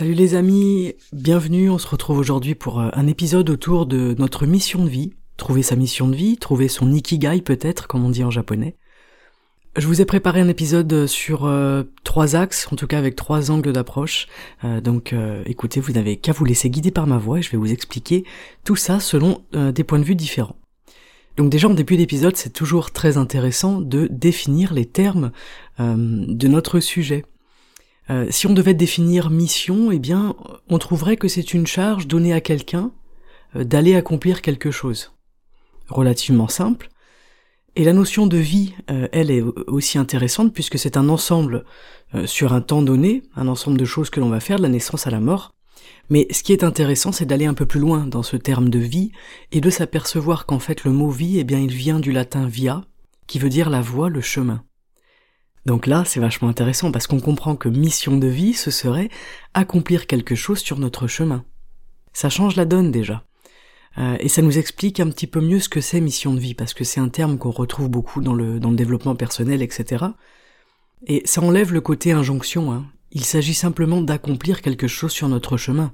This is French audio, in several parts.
Salut les amis, bienvenue, on se retrouve aujourd'hui pour euh, un épisode autour de notre mission de vie, trouver sa mission de vie, trouver son ikigai peut-être, comme on dit en japonais. Je vous ai préparé un épisode sur euh, trois axes, en tout cas avec trois angles d'approche. Euh, donc écoutez, vous n'avez qu'à vous laisser guider par ma voix et je vais vous expliquer tout ça selon des points de vue différents. Donc déjà en début d'épisode, c'est toujours très intéressant de définir les termes de notre sujet. Euh, si on devait définir mission, eh bien, on trouverait que c'est une charge donnée à quelqu'un euh, d'aller accomplir quelque chose. Relativement simple. Et la notion de vie, euh, elle est aussi intéressante puisque c'est un ensemble sur un temps donné, un ensemble de choses que l'on va faire de la naissance à la mort. Mais ce qui est intéressant, c'est d'aller un peu plus loin dans ce terme de vie et de s'apercevoir qu'en fait le mot vie, eh bien, il vient du latin via, qui veut dire la voie, le chemin. Donc là, c'est vachement intéressant parce qu'on comprend que mission de vie, ce serait accomplir quelque chose sur notre chemin. Ça change la donne déjà. Euh, et ça nous explique un petit peu mieux ce que c'est mission de vie, parce que c'est un terme qu'on retrouve beaucoup dans le, développement personnel, etc. Et ça enlève le côté injonction. Hein. Il s'agit simplement d'accomplir quelque chose sur notre chemin.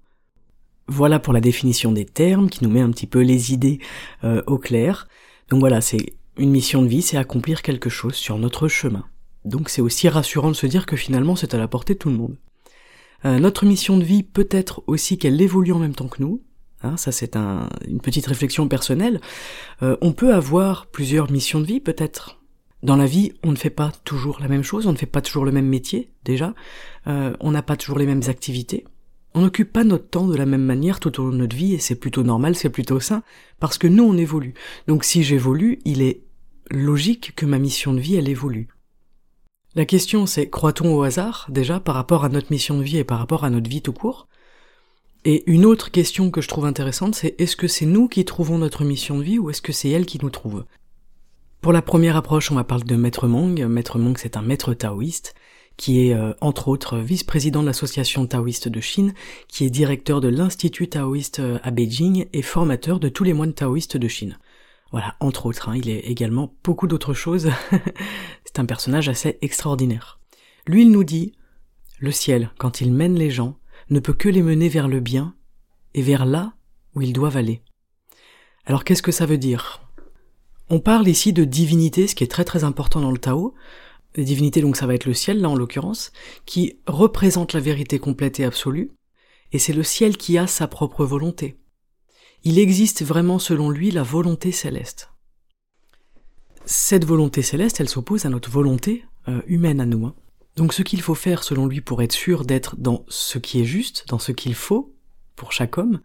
Voilà pour la définition des termes, qui nous met un petit peu les idées euh, au clair. Donc voilà, c'est une mission de vie, c'est accomplir quelque chose sur notre chemin. Donc c'est aussi rassurant de se dire que finalement c'est à la portée de tout le monde. Euh, notre mission de vie peut être aussi qu'elle évolue en même temps que nous. Hein, ça c'est une petite réflexion personnelle. Euh, on peut avoir plusieurs missions de vie peut-être. Dans la vie, on ne fait pas toujours la même chose, on ne fait pas toujours le même métier déjà, euh, on n'a pas toujours les mêmes activités. On n'occupe pas notre temps de la même manière tout au long de notre vie et c'est plutôt normal, c'est plutôt sain, parce que nous on évolue. Donc si j'évolue, il est logique que ma mission de vie elle évolue. La question c'est croit-on au hasard déjà par rapport à notre mission de vie et par rapport à notre vie tout court? Et une autre question que je trouve intéressante c'est est-ce que c'est nous qui trouvons notre mission de vie ou est-ce que c'est elle qui nous trouve? Pour la première approche on va parler de Maître Mong. Maître Mong c'est un maître taoïste qui est euh, entre autres vice-président de l'association taoïste de Chine, qui est directeur de l'Institut taoïste euh, à Beijing et formateur de tous les moines taoïstes de Chine. Voilà, entre autres, hein, il est également beaucoup d'autres choses. c'est un personnage assez extraordinaire. Lui, il nous dit, le ciel, quand il mène les gens, ne peut que les mener vers le bien et vers là où ils doivent aller. Alors qu'est-ce que ça veut dire? On parle ici de divinité, ce qui est très très important dans le Tao. Les divinités, donc ça va être le ciel, là en l'occurrence, qui représente la vérité complète et absolue, et c'est le ciel qui a sa propre volonté il existe vraiment selon lui la volonté céleste. Cette volonté céleste, elle s'oppose à notre volonté euh, humaine à nous. Hein. Donc ce qu'il faut faire selon lui pour être sûr d'être dans ce qui est juste, dans ce qu'il faut pour chaque homme,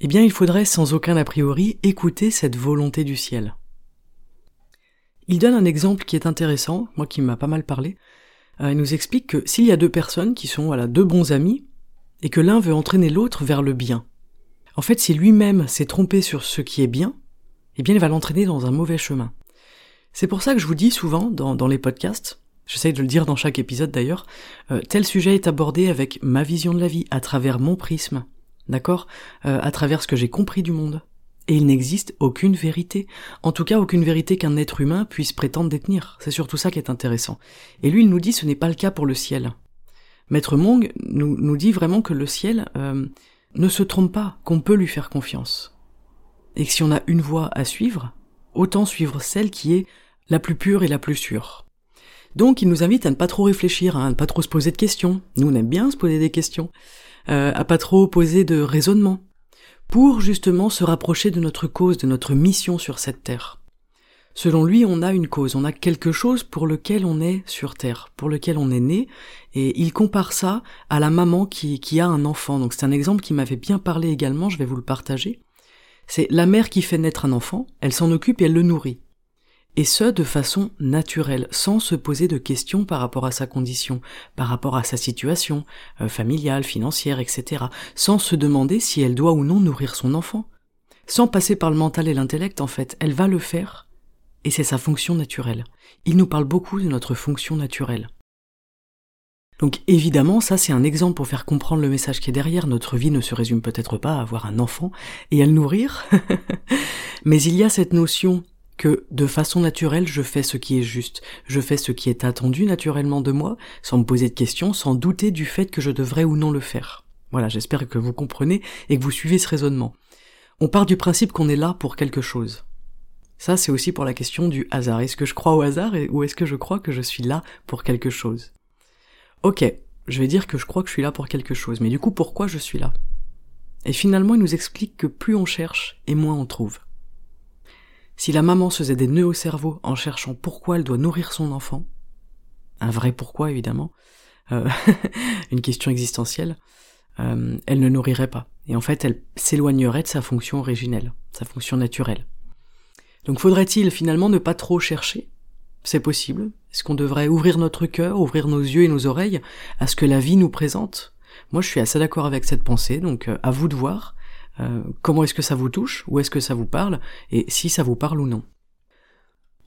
eh bien il faudrait sans aucun a priori écouter cette volonté du ciel. Il donne un exemple qui est intéressant, moi qui m'a pas mal parlé. Euh, il nous explique que s'il y a deux personnes qui sont voilà, deux bons amis, et que l'un veut entraîner l'autre vers le bien, en fait, si lui-même s'est trompé sur ce qui est bien, eh bien, il va l'entraîner dans un mauvais chemin. C'est pour ça que je vous dis souvent dans, les podcasts, j'essaye de le dire dans chaque épisode d'ailleurs, euh, tel sujet est abordé avec ma vision de la vie, à travers mon prisme, d'accord euh, À travers ce que j'ai compris du monde. Et il n'existe aucune vérité. En tout cas, aucune vérité qu'un être humain puisse prétendre détenir. C'est surtout ça qui est intéressant. Et lui, il nous dit ce n'est pas le cas pour le ciel. Maître Mong nous, nous dit vraiment que le ciel, euh, ne se trompe pas qu'on peut lui faire confiance. Et que si on a une voie à suivre, autant suivre celle qui est la plus pure et la plus sûre. Donc il nous invite à ne pas trop réfléchir, à ne pas trop se poser de questions. Nous on aime bien se poser des questions, euh, à pas trop poser de raisonnement, pour justement se rapprocher de notre cause, de notre mission sur cette terre. Selon lui, on a une cause, on a quelque chose pour lequel on est sur Terre, pour lequel on est né, et il compare ça à la maman qui, a un enfant. Donc c'est un exemple qui m'avait bien parlé également, je vais vous le partager. C'est la mère qui fait naître un enfant, elle s'en occupe et elle le nourrit. Et ce, de façon naturelle, sans se poser de questions par rapport à sa condition, par rapport à sa situation euh, familiale, financière, etc., sans se demander si elle doit ou non nourrir son enfant. Sans passer par le mental et l'intellect, en fait, elle va le faire, et c'est sa fonction naturelle. Il nous parle beaucoup de notre fonction naturelle. Donc évidemment, ça c'est un exemple pour faire comprendre le message qui est derrière. Notre vie ne se résume peut-être pas à avoir un enfant et à le nourrir, mais il y a cette notion que de façon naturelle je fais ce qui est juste, je fais ce qui est attendu naturellement de moi, sans me poser de questions, sans douter du fait que je devrais ou non le faire. Voilà, j'espère que vous comprenez et que vous suivez ce raisonnement. On part du principe qu'on est là pour quelque chose. Ça, c'est aussi pour la question du hasard. Est-ce que je crois au hasard ou est-ce que je crois que je suis là pour quelque chose? Ok, je vais dire que je crois que je suis là pour quelque chose, mais du coup pourquoi je suis là? Et finalement il nous explique que plus on cherche et moins on trouve. Si la maman faisait des nœuds au cerveau en cherchant pourquoi elle doit nourrir son enfant, un vrai pourquoi évidemment, euh, une question existentielle, euh, elle ne nourrirait pas. Et en fait, elle s'éloignerait de sa fonction originelle, sa fonction naturelle. Donc faudrait-il finalement ne pas trop chercher? C'est possible. Est-ce qu'on devrait ouvrir notre cœur, ouvrir nos yeux et nos oreilles à ce que la vie nous présente? Moi, je suis assez d'accord avec cette pensée, donc euh, à vous de voir euh, comment est-ce que ça vous touche, où est-ce que ça vous parle, et si ça vous parle ou non.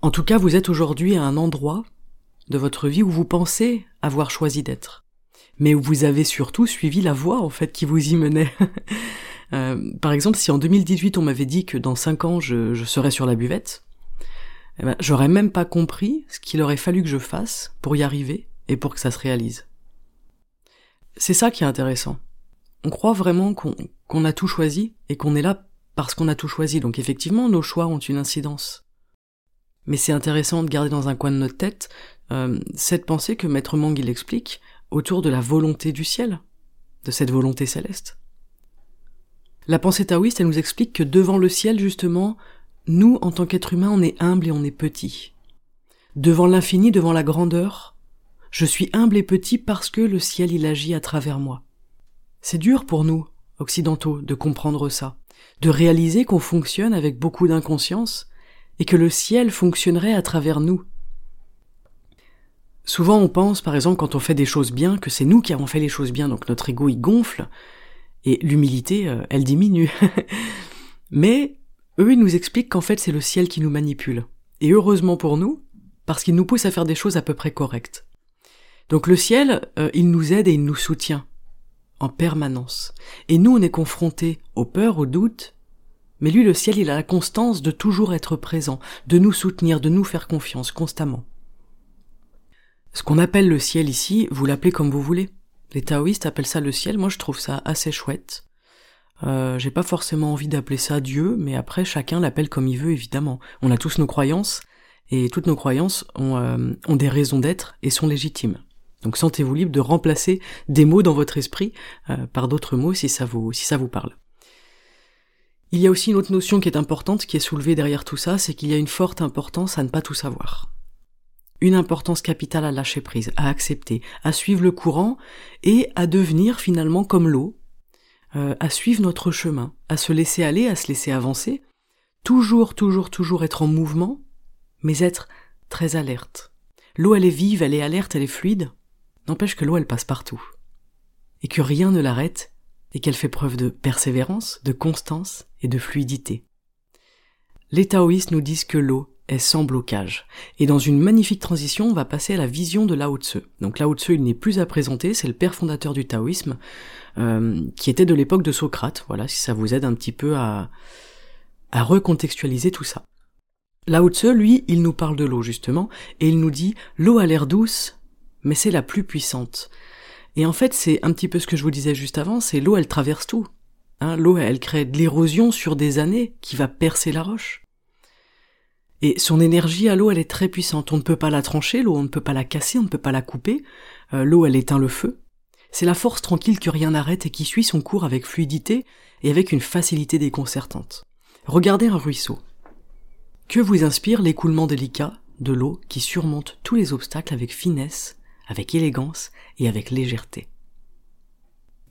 En tout cas, vous êtes aujourd'hui à un endroit de votre vie où vous pensez avoir choisi d'être, mais où vous avez surtout suivi la voie en fait qui vous y menait. euh, par exemple, si en 2018 on m'avait dit que dans 5 ans je, je serais sur la buvette, eh ben, j'aurais même pas compris ce qu'il aurait fallu que je fasse pour y arriver et pour que ça se réalise. C'est ça qui est intéressant. On croit vraiment qu'on a tout choisi et qu'on est là parce qu'on a tout choisi, donc effectivement nos choix ont une incidence. Mais c'est intéressant de garder dans un coin de notre tête euh, cette pensée que Maître Mang il explique autour de la volonté du ciel, de cette volonté céleste. La pensée taoïste, elle nous explique que devant le ciel, justement, nous, en tant qu'être humain, on est humble et on est petit. Devant l'infini, devant la grandeur, je suis humble et petit parce que le ciel il agit à travers moi. C'est dur pour nous, occidentaux, de comprendre ça, de réaliser qu'on fonctionne avec beaucoup d'inconscience et que le ciel fonctionnerait à travers nous. Souvent on pense, par exemple, quand on fait des choses bien, que c'est nous qui avons fait les choses bien, donc notre ego il gonfle, et l'humilité, euh, elle diminue. Mais eux, ils nous expliquent qu'en fait c'est le ciel qui nous manipule. Et heureusement pour nous, parce qu'il nous pousse à faire des choses à peu près correctes. Donc le ciel, euh, il nous aide et il nous soutient en permanence. Et nous, on est confrontés aux peurs, aux doutes, mais lui, le ciel, il a la constance de toujours être présent, de nous soutenir, de nous faire confiance constamment. Ce qu'on appelle le ciel ici, vous l'appelez comme vous voulez. Les taoïstes appellent ça le ciel, moi je trouve ça assez chouette. Euh, j'ai pas forcément envie d'appeler ça Dieu, mais après chacun l'appelle comme il veut évidemment. On a tous nos croyances, et toutes nos croyances ont, euh, des raisons d'être et sont légitimes. Donc sentez-vous libre de remplacer des mots dans votre esprit euh, par d'autres mots si ça vous parle. Il y a aussi une autre notion qui est importante, qui est soulevée derrière tout ça, c'est qu'il y a une forte importance à ne pas tout savoir. Une importance capitale à lâcher prise, à accepter, à suivre le courant et à devenir finalement comme l'eau, euh, à suivre notre chemin, à se laisser aller, à se laisser avancer, toujours, toujours, toujours être en mouvement, mais être très alerte. L'eau, elle est vive, elle est alerte, elle est fluide, n'empêche que l'eau, elle passe partout. Et que rien ne l'arrête, et qu'elle fait preuve de persévérance, de constance et de fluidité. Les taoïstes nous disent que l'eau est sans blocage. Et dans une magnifique transition, on va passer à la vision de Lao Tse. Donc Lao Tse, il n'est plus à présenter, c'est le père fondateur du taoïsme, euh, qui était de l'époque de Socrate. Voilà, si ça vous aide un petit peu à, recontextualiser tout ça. Lao Tse, lui, il nous parle de l'eau justement, et il nous dit l'eau a l'air douce, mais c'est la plus puissante. Et en fait, c'est un petit peu ce que je vous disais juste avant, c'est l'eau, elle traverse tout. Hein, l'eau, elle crée de l'érosion sur des années qui va percer la roche. Et son énergie à l'eau, elle est très puissante. On ne peut pas la trancher, l'eau, on ne peut pas la casser, on ne peut pas la couper. Euh, l'eau, elle éteint le feu. C'est la force tranquille que rien n'arrête et qui suit son cours avec fluidité et avec une facilité déconcertante. Regardez un ruisseau. Que vous inspire l'écoulement délicat de l'eau qui surmonte tous les obstacles avec finesse, avec élégance et avec légèreté.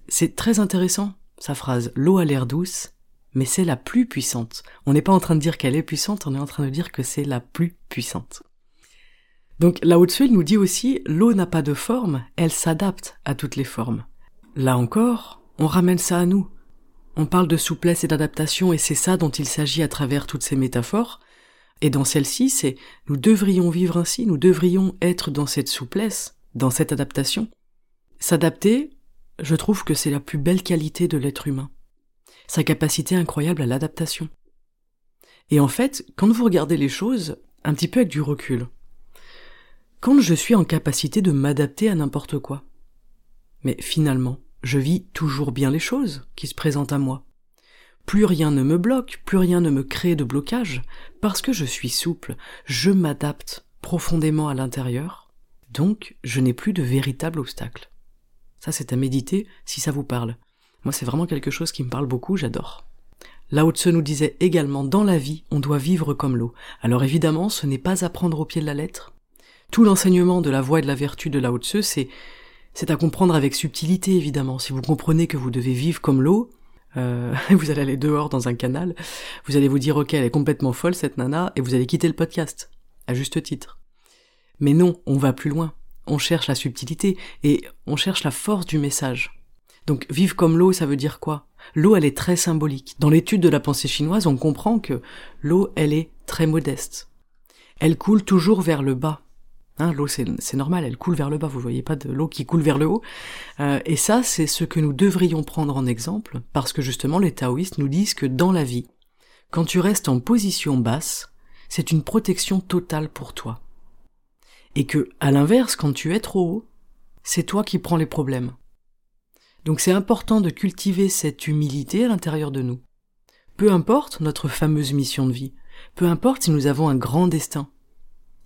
C'est très intéressant, sa phrase L'eau a l'air douce, mais c'est la plus puissante. On n'est pas en train de dire qu'elle est puissante, on est en train de dire que c'est la plus puissante. Donc Lao Tzu, nous dit aussi, l'eau n'a pas de forme, elle s'adapte à toutes les formes. Là encore, on ramène ça à nous. On parle de souplesse et d'adaptation et c'est ça dont il s'agit à travers toutes ces métaphores. Et dans celle-ci, c'est nous devrions vivre ainsi, nous devrions être dans cette souplesse, dans cette adaptation. S'adapter, je trouve que c'est la plus belle qualité de l'être humain. Sa capacité incroyable à l'adaptation. Et en fait, quand vous regardez les choses, un petit peu avec du recul, quand je suis en capacité de m'adapter à n'importe quoi, mais finalement, je vis toujours bien les choses qui se présentent à moi. Plus rien ne me bloque, plus rien ne me crée de blocage, parce que je suis souple, je m'adapte profondément à l'intérieur, donc je n'ai plus de véritable obstacle. Ça c'est à méditer si ça vous parle. Moi c'est vraiment quelque chose qui me parle beaucoup, j'adore. Lao Tse nous disait également dans la vie, on doit vivre comme l'eau. Alors évidemment, ce n'est pas à prendre au pied de la lettre. Tout l'enseignement de la voie et de la vertu de Lao c'est c'est à comprendre avec subtilité, évidemment. Si vous comprenez que vous devez vivre comme l'eau, euh, vous allez aller dehors dans un canal, vous allez vous dire ok, elle est complètement folle cette nana, et vous allez quitter le podcast, à juste titre. Mais non, on va plus loin. On cherche la subtilité et on cherche la force du message. Donc vivre comme l'eau, ça veut dire quoi? L'eau, elle est très symbolique. Dans l'étude de la pensée chinoise, on comprend que l'eau, elle est très modeste. Elle coule toujours vers le bas. Hein, l'eau, c'est normal, elle coule vers le bas, vous voyez pas de l'eau qui coule vers le haut. Euh, et ça, c'est ce que nous devrions prendre en exemple, parce que justement, les taoïstes nous disent que dans la vie, quand tu restes en position basse, c'est une protection totale pour toi. Et que, à l'inverse, quand tu es trop haut, c'est toi qui prends les problèmes. Donc c'est important de cultiver cette humilité à l'intérieur de nous. Peu importe notre fameuse mission de vie, peu importe si nous avons un grand destin,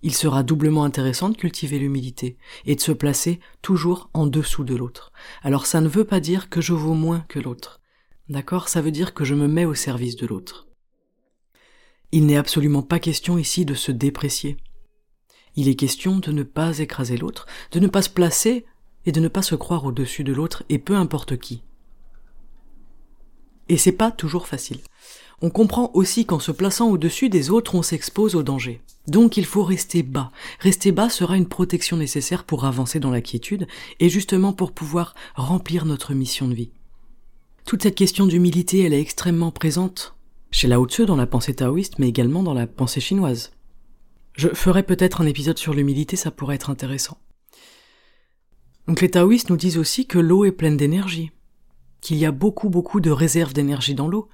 il sera doublement intéressant de cultiver l'humilité et de se placer toujours en dessous de l'autre. Alors ça ne veut pas dire que je vaux moins que l'autre. D'accord? Ça veut dire que je me mets au service de l'autre. Il n'est absolument pas question ici de se déprécier. Il est question de ne pas écraser l'autre, de ne pas se placer et de ne pas se croire au-dessus de l'autre et peu importe qui. Et c'est pas toujours facile. On comprend aussi qu'en se plaçant au-dessus des autres, on s'expose au danger. Donc il faut rester bas. Rester bas sera une protection nécessaire pour avancer dans la quiétude et justement pour pouvoir remplir notre mission de vie. Toute cette question d'humilité, elle est extrêmement présente chez Lao Tzu dans la pensée taoïste, mais également dans la pensée chinoise. Je ferai peut-être un épisode sur l'humilité, ça pourrait être intéressant. Donc les taoïstes nous disent aussi que l'eau est pleine d'énergie, qu'il y a beaucoup beaucoup de réserves d'énergie dans l'eau,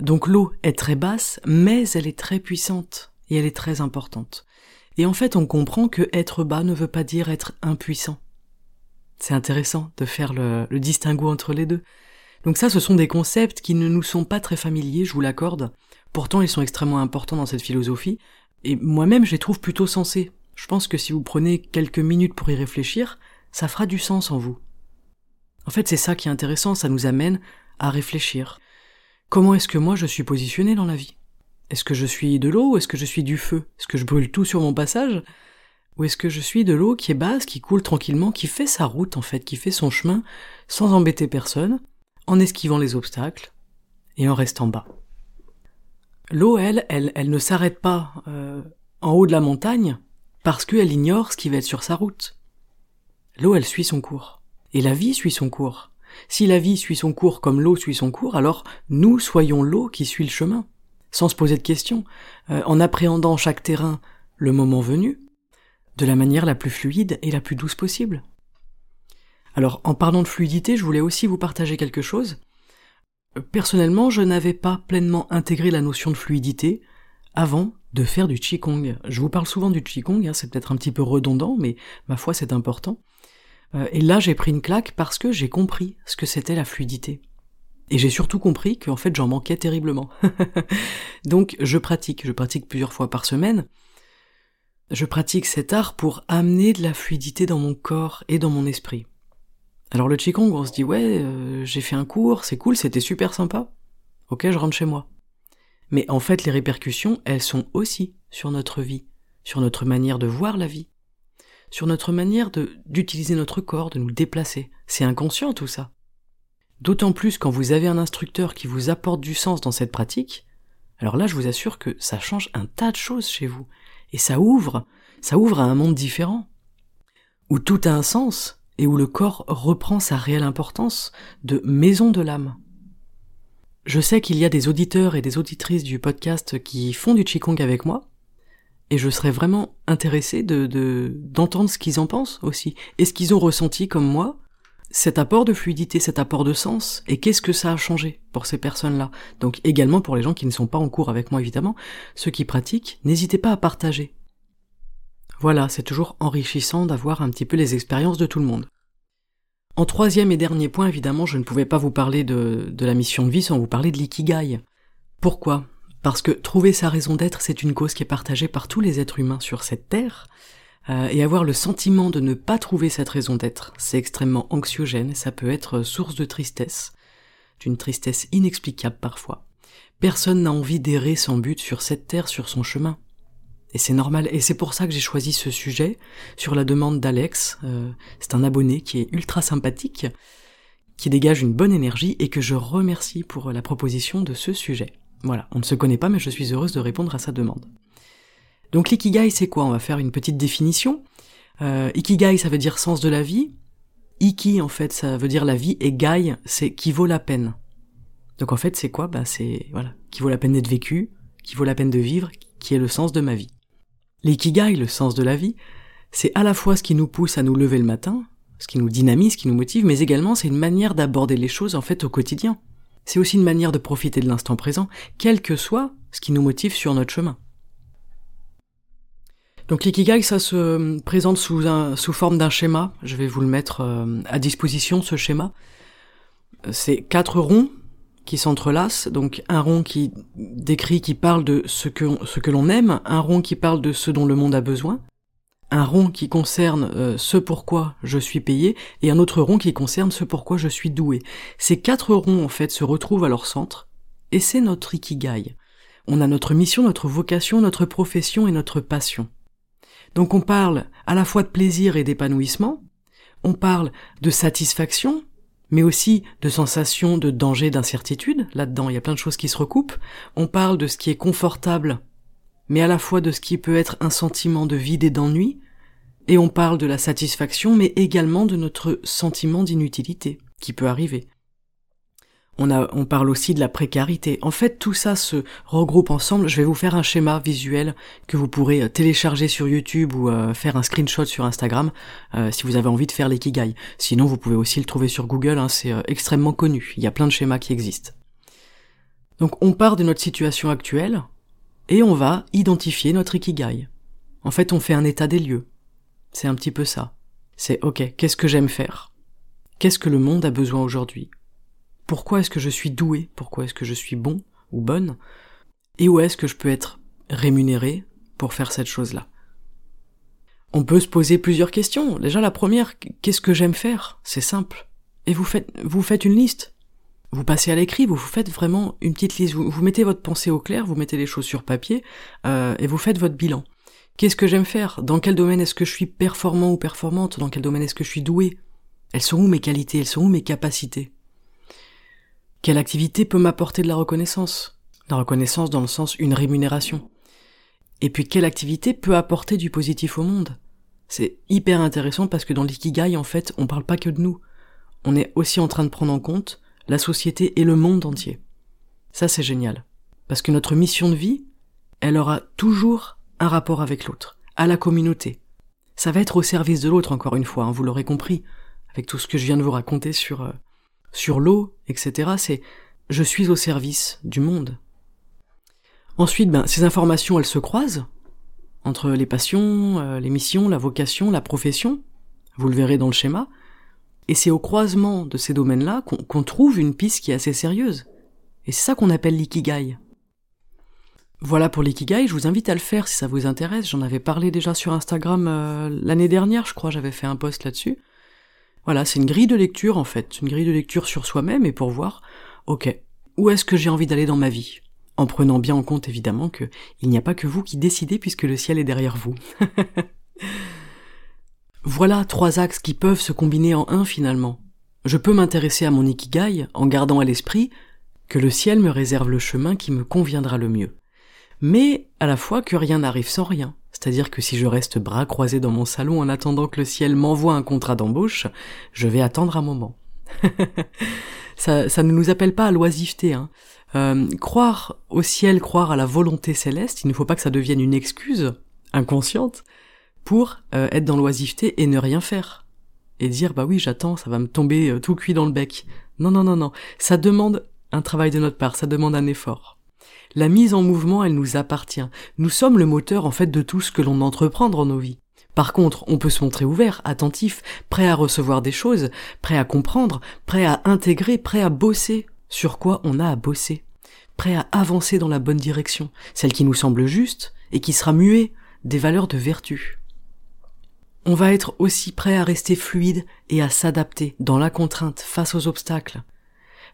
donc l'eau est très basse, mais elle est très puissante et elle est très importante. Et en fait, on comprend que être bas ne veut pas dire être impuissant. C'est intéressant de faire le, le distinguo entre les deux. Donc ça, ce sont des concepts qui ne nous sont pas très familiers, je vous l'accorde. Pourtant, ils sont extrêmement importants dans cette philosophie. Et moi-même, je les trouve plutôt sensés. Je pense que si vous prenez quelques minutes pour y réfléchir, ça fera du sens en vous. En fait, c'est ça qui est intéressant, ça nous amène à réfléchir. Comment est-ce que moi je suis positionné dans la vie? Est-ce que je suis de l'eau ou est-ce que je suis du feu? Est-ce que je brûle tout sur mon passage? Ou est-ce que je suis de l'eau qui est basse, qui coule tranquillement, qui fait sa route en fait, qui fait son chemin sans embêter personne, en esquivant les obstacles et en restant bas? L'eau, elle, elle, ne s'arrête pas euh, en haut de la montagne parce qu'elle ignore ce qui va être sur sa route. L'eau, elle suit son cours. Et la vie suit son cours. Si la vie suit son cours comme l'eau suit son cours, alors nous soyons l'eau qui suit le chemin, sans se poser de questions, euh, en appréhendant chaque terrain le moment venu, de la manière la plus fluide et la plus douce possible. Alors, en parlant de fluidité, je voulais aussi vous partager quelque chose. Euh, personnellement, je n'avais pas pleinement intégré la notion de fluidité avant de faire du Qigong. Je vous parle souvent du Qigong, hein, c'est peut-être un petit peu redondant, mais ma foi c'est important. Euh, et là, j'ai pris une claque parce que j'ai compris ce que c'était la fluidité. Et j'ai surtout compris qu'en fait, j'en manquais terriblement. Donc, je pratique. Je pratique plusieurs fois par semaine. Je pratique cet art pour amener de la fluidité dans mon corps et dans mon esprit. Alors le Qigong, on se dit ouais, euh, j'ai fait un cours, c'est cool, c'était super sympa. Ok, je rentre chez moi. Mais en fait, les répercussions, elles sont aussi sur notre vie, sur notre manière de voir la vie, sur notre manière d'utiliser notre corps, de nous déplacer. C'est inconscient tout ça. D'autant plus quand vous avez un instructeur qui vous apporte du sens dans cette pratique, alors là je vous assure que ça change un tas de choses chez vous. Et ça ouvre, ça ouvre à un monde différent. Où tout a un sens et où le corps reprend sa réelle importance de maison de l'âme. Je sais qu'il y a des auditeurs et des auditrices du podcast qui font du Qigong avec moi, et je serais vraiment intéressé de, d'entendre ce qu'ils en pensent aussi, et ce qu'ils ont ressenti comme moi, cet apport de fluidité, cet apport de sens, et qu'est-ce que ça a changé pour ces personnes-là? Donc également pour les gens qui ne sont pas en cours avec moi évidemment, ceux qui pratiquent, n'hésitez pas à partager. Voilà, c'est toujours enrichissant d'avoir un petit peu les expériences de tout le monde. En troisième et dernier point, évidemment, je ne pouvais pas vous parler de, de la mission de vie sans vous parler de l'ikigai. Pourquoi? Parce que trouver sa raison d'être, c'est une cause qui est partagée par tous les êtres humains sur cette terre, euh, et avoir le sentiment de ne pas trouver cette raison d'être, c'est extrêmement anxiogène, ça peut être source de tristesse, d'une tristesse inexplicable parfois. Personne n'a envie d'errer sans but sur cette terre, sur son chemin. Et c'est normal, et c'est pour ça que j'ai choisi ce sujet, sur la demande d'Alex, euh, c'est un abonné qui est ultra sympathique, qui dégage une bonne énergie et que je remercie pour la proposition de ce sujet. Voilà, on ne se connaît pas mais je suis heureuse de répondre à sa demande. Donc l'ikigai c'est quoi? On va faire une petite définition. Euh, ikigai ça veut dire sens de la vie. Iki en fait ça veut dire la vie et gai c'est qui vaut la peine. Donc en fait c'est quoi? Bah c'est voilà, qui vaut la peine d'être vécu, qui vaut la peine de vivre, qui est le sens de ma vie. L'ikigai, le sens de la vie, c'est à la fois ce qui nous pousse à nous lever le matin, ce qui nous dynamise, ce qui nous motive, mais également c'est une manière d'aborder les choses en fait au quotidien. C'est aussi une manière de profiter de l'instant présent, quel que soit ce qui nous motive sur notre chemin. Donc l'ikigai, ça se présente sous, forme d'un schéma. Je vais vous le mettre euh, à disposition, ce schéma. C'est quatre ronds qui s'entrelacent, donc un rond qui décrit, qui parle de ce que, ce que l'on aime, un rond qui parle de ce dont le monde a besoin, un rond qui concerne euh, ce pourquoi je suis payé, et un autre rond qui concerne ce pourquoi je suis doué. Ces quatre ronds, en fait, se retrouvent à leur centre, et c'est notre ikigai. On a notre mission, notre vocation, notre profession et notre passion. Donc on parle à la fois de plaisir et d'épanouissement, on parle de satisfaction, mais aussi de sensations de danger, d'incertitude. Là-dedans, il y a plein de choses qui se recoupent. On parle de ce qui est confortable, mais à la fois de ce qui peut être un sentiment de vide et d'ennui. Et on parle de la satisfaction, mais également de notre sentiment d'inutilité, qui peut arriver. On, parle aussi de la précarité. En fait, tout ça se regroupe ensemble. Je vais vous faire un schéma visuel que vous pourrez euh, télécharger sur YouTube ou euh, faire un screenshot sur Instagram euh, si vous avez envie de faire l'ikigai. Sinon, vous pouvez aussi le trouver sur Google. Hein, c'est extrêmement connu. Il y a plein de schémas qui existent. Donc, on part de notre situation actuelle et on va identifier notre ikigai. En fait, on fait un état des lieux. C'est un petit peu ça. C'est ok, qu'est-ce que j'aime faire? Qu'est-ce que le monde a besoin aujourd'hui? Pourquoi est-ce que je suis doué, pourquoi est-ce que je suis bon ou bonne, et où est-ce que je peux être rémunéré pour faire cette chose-là? On peut se poser plusieurs questions. Déjà la première, qu'est-ce que j'aime faire? C'est simple. Et vous faites, vous faites une liste. Vous passez à l'écrit, vous, vous faites vraiment une petite liste. Vous, mettez votre pensée au clair, vous mettez les choses sur papier, euh, et vous faites votre bilan. Qu'est-ce que j'aime faire? Dans quel domaine est-ce que je suis performant ou performante? Dans quel domaine est-ce que je suis doué Elles sont où mes qualités? Elles sont où mes capacités? Quelle activité peut m'apporter de la reconnaissance? La reconnaissance dans le sens une rémunération. Et puis quelle activité peut apporter du positif au monde? C'est hyper intéressant parce que dans l'ikigai, en fait, on parle pas que de nous. On est aussi en train de prendre en compte la société et le monde entier. Ça, c'est génial. Parce que notre mission de vie, elle aura toujours un rapport avec l'autre, à la communauté. Ça va être au service de l'autre, encore une fois, hein, vous l'aurez compris, avec tout ce que je viens de vous raconter sur, euh, sur l'eau, etc. C'est je suis au service du monde. Ensuite, ben, ces informations, elles se croisent entre les passions, euh, les missions, la vocation, la profession. Vous le verrez dans le schéma. Et c'est au croisement de ces domaines-là qu'on trouve une piste qui est assez sérieuse. Et c'est ça qu'on appelle l'ikigai. Voilà pour l'ikigai, je vous invite à le faire si ça vous intéresse. J'en avais parlé déjà sur Instagram euh, l'année dernière, je crois, j'avais fait un post là-dessus. Voilà, c'est une grille de lecture en fait, une grille de lecture sur soi-même et pour voir, ok, où est-ce que j'ai envie d'aller dans ma vie? En prenant bien en compte évidemment que il n'y a pas que vous qui décidez puisque le ciel est derrière vous. voilà trois axes qui peuvent se combiner en un finalement. Je peux m'intéresser à mon ikigai en gardant à l'esprit que le ciel me réserve le chemin qui me conviendra le mieux. Mais à la fois que rien n'arrive sans rien. C'est-à-dire que si je reste bras croisés dans mon salon en attendant que le ciel m'envoie un contrat d'embauche, je vais attendre un moment. ça, ne nous appelle pas à l'oisiveté. Hein. Euh, croire au ciel, croire à la volonté céleste, il ne faut pas que ça devienne une excuse inconsciente pour euh, être dans l'oisiveté et ne rien faire. Et dire bah oui j'attends, ça va me tomber euh, tout cuit dans le bec. Non non non non, ça demande un travail de notre part, ça demande un effort. La mise en mouvement, elle nous appartient. Nous sommes le moteur en fait de tout ce que l'on entreprend dans nos vies. Par contre, on peut se montrer ouvert, attentif, prêt à recevoir des choses, prêt à comprendre, prêt à intégrer, prêt à bosser sur quoi on a à bosser, prêt à avancer dans la bonne direction, celle qui nous semble juste et qui sera muée des valeurs de vertu. On va être aussi prêt à rester fluide et à s'adapter dans la contrainte face aux obstacles,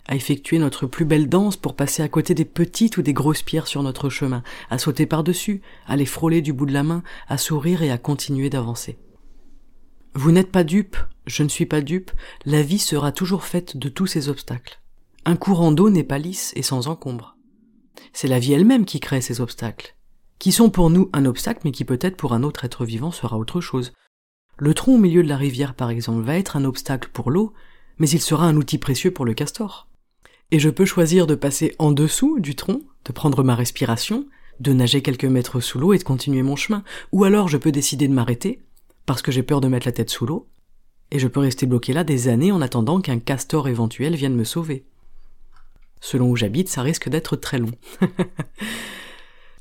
à effectuer notre plus belle danse pour passer à côté des petites ou des grosses pierres sur notre chemin, à sauter par-dessus, à les frôler du bout de la main, à sourire et à continuer d'avancer. Vous n'êtes pas dupe, je ne suis pas dupe, la vie sera toujours faite de tous ces obstacles. Un courant d'eau n'est pas lisse et sans encombre. C'est la vie elle-même qui crée ces obstacles, qui sont pour nous un obstacle mais qui peut-être pour un autre être vivant sera autre chose. Le tronc au milieu de la rivière par exemple va être un obstacle pour l'eau, mais il sera un outil précieux pour le castor. Et je peux choisir de passer en dessous du tronc, de prendre ma respiration, de nager quelques mètres sous l'eau et de continuer mon chemin, ou alors je peux décider de m'arrêter, parce que j'ai peur de mettre la tête sous l'eau, et je peux rester bloqué là des années en attendant qu'un castor éventuel vienne me sauver. Selon où j'habite, ça risque d'être très long.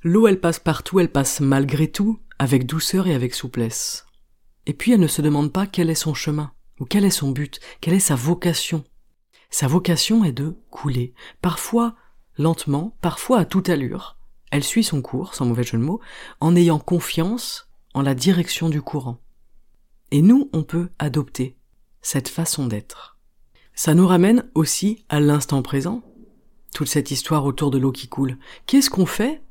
L'eau, elle passe partout, elle passe malgré tout, avec douceur et avec souplesse. Et puis elle ne se demande pas quel est son chemin, ou quel est son but, quelle est sa vocation. Sa vocation est de couler, parfois lentement, parfois à toute allure. Elle suit son cours, sans mauvais jeu de mots, en ayant confiance en la direction du courant. Et nous, on peut adopter cette façon d'être. Ça nous ramène aussi à l'instant présent, toute cette histoire autour de l'eau qui coule. Qu'est-ce qu'on fait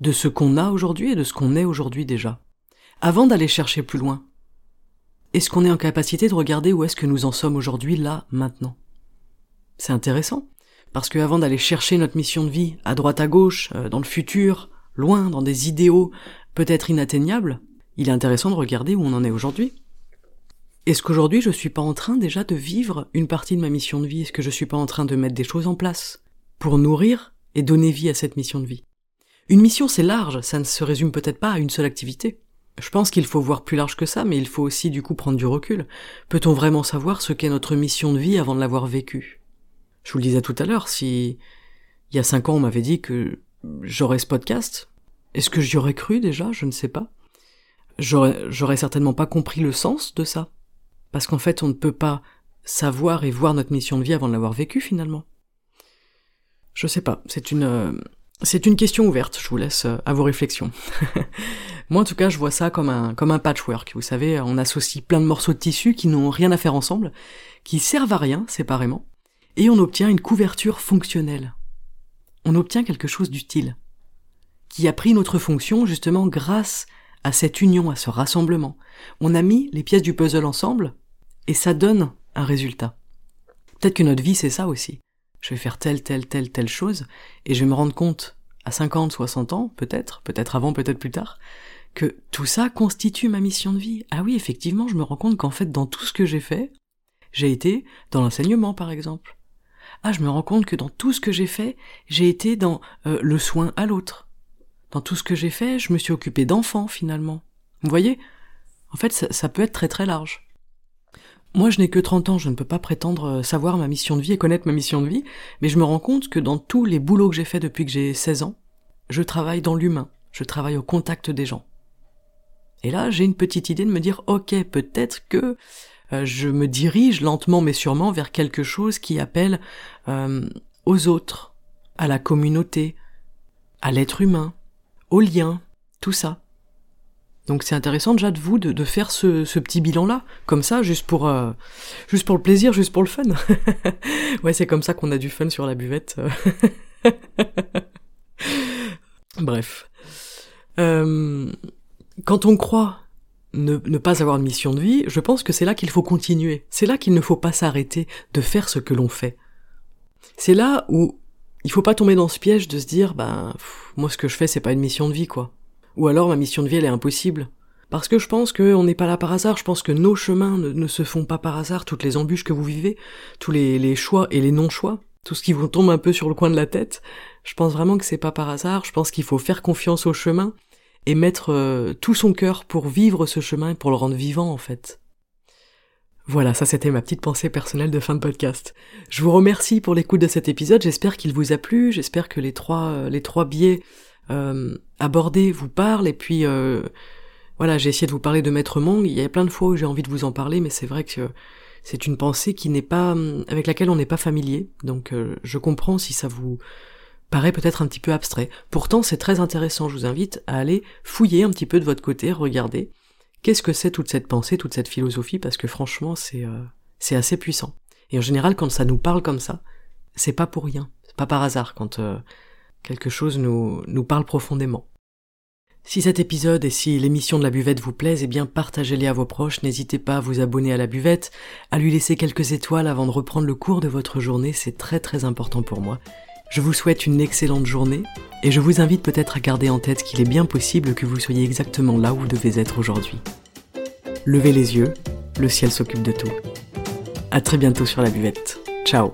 de ce qu'on a aujourd'hui et de ce qu'on est aujourd'hui déjà? Avant d'aller chercher plus loin, est-ce qu'on est en capacité de regarder où est-ce que nous en sommes aujourd'hui, là, maintenant? C'est intéressant. Parce que avant d'aller chercher notre mission de vie à droite à gauche, euh, dans le futur, loin, dans des idéaux peut-être inatteignables, il est intéressant de regarder où on en est aujourd'hui. Est-ce qu'aujourd'hui je suis pas en train déjà de vivre une partie de ma mission de vie? Est-ce que je suis pas en train de mettre des choses en place pour nourrir et donner vie à cette mission de vie? Une mission c'est large, ça ne se résume peut-être pas à une seule activité. Je pense qu'il faut voir plus large que ça, mais il faut aussi du coup prendre du recul. Peut-on vraiment savoir ce qu'est notre mission de vie avant de l'avoir vécue? Je vous le disais tout à l'heure, si il y a cinq ans on m'avait dit que j'aurais ce podcast, est-ce que j'y aurais cru déjà? Je ne sais pas. J'aurais, certainement pas compris le sens de ça. Parce qu'en fait, on ne peut pas savoir et voir notre mission de vie avant de l'avoir vécu finalement. Je sais pas, c'est une, euh, c'est une question ouverte, je vous laisse euh, à vos réflexions. Moi en tout cas, je vois ça comme un, patchwork. Vous savez, on associe plein de morceaux de tissu qui n'ont rien à faire ensemble, qui servent à rien séparément, et on obtient une couverture fonctionnelle. On obtient quelque chose d'utile, qui a pris notre fonction justement grâce à cette union, à ce rassemblement. On a mis les pièces du puzzle ensemble, et ça donne un résultat. Peut-être que notre vie c'est ça aussi. Je vais faire telle, telle, telle, telle chose, et je vais me rendre compte, à 50, 60 ans, peut-être, peut-être avant, peut-être plus tard, que tout ça constitue ma mission de vie. Ah oui, effectivement, je me rends compte qu'en fait, dans tout ce que j'ai fait, j'ai été dans l'enseignement, par exemple ah, je me rends compte que dans tout ce que j'ai fait, j'ai été dans euh, le soin à l'autre. Dans tout ce que j'ai fait, je me suis occupé d'enfants finalement. Vous voyez? En fait, ça, peut être très très large. Moi, je n'ai que 30 ans, je ne peux pas prétendre euh, savoir ma mission de vie et connaître ma mission de vie, mais je me rends compte que dans tous les boulots que j'ai fait depuis que j'ai 16 ans, je travaille dans l'humain, je travaille au contact des gens. Et là, j'ai une petite idée de me dire, ok, peut-être que euh, je me dirige lentement mais sûrement vers quelque chose qui appelle euh, aux autres, à la communauté, à l'être humain, au lien, tout ça. Donc c'est intéressant déjà de vous de, faire ce, petit bilan là, comme ça, juste pour euh, juste pour le plaisir, juste pour le fun. ouais, c'est comme ça qu'on a du fun sur la buvette. Bref. quand on croit ne, ne pas avoir de mission de vie, je pense que c'est là qu'il faut continuer. C'est là qu'il ne faut pas s'arrêter de faire ce que l'on fait. C'est là où il faut pas tomber dans ce piège de se dire, ben, moi ce que je fais c'est pas une mission de vie quoi. Ou alors ma mission de vie elle est impossible. Parce que je pense qu'on n'est pas là par hasard, je pense que nos chemins ne, se font pas par hasard, toutes les embûches que vous vivez, tous les, choix et les non-choix, tout ce qui vous tombe un peu sur le coin de la tête, je pense vraiment que c'est pas par hasard, je pense qu'il faut faire confiance au chemin et mettre euh, tout son cœur pour vivre ce chemin et pour le rendre vivant en fait. Voilà, ça c'était ma petite pensée personnelle de fin de podcast. Je vous remercie pour l'écoute de cet épisode, j'espère qu'il vous a plu, j'espère que les trois, euh, les trois biais euh, abordés vous parlent, et puis euh, voilà, j'ai essayé de vous parler de Maître Mong, il y a plein de fois où j'ai envie de vous en parler, mais c'est vrai que c'est une pensée qui n'est pas, avec laquelle on n'est pas familier, donc je comprends si ça vous paraît peut-être un petit peu abstrait. Pourtant c'est très intéressant, je vous invite à aller fouiller un petit peu de votre côté, regarder, qu'est-ce que c'est toute cette pensée, toute cette philosophie, parce que franchement, c'est euh, c'est assez puissant. Et en général, quand ça nous parle comme ça, c'est pas pour rien, c'est pas par hasard quand euh, quelque chose nous, nous parle profondément. Si cet épisode et si l'émission de la buvette vous plaisent, eh bien partagez-les à vos proches, n'hésitez pas à vous abonner à la buvette, à lui laisser quelques étoiles avant de reprendre le cours de votre journée, c'est très très important pour moi. Je vous souhaite une excellente journée et je vous invite peut-être à garder en tête qu'il est bien possible que vous soyez exactement là où vous devez être aujourd'hui. Levez les yeux, le ciel s'occupe de tout. À très bientôt sur la buvette. Ciao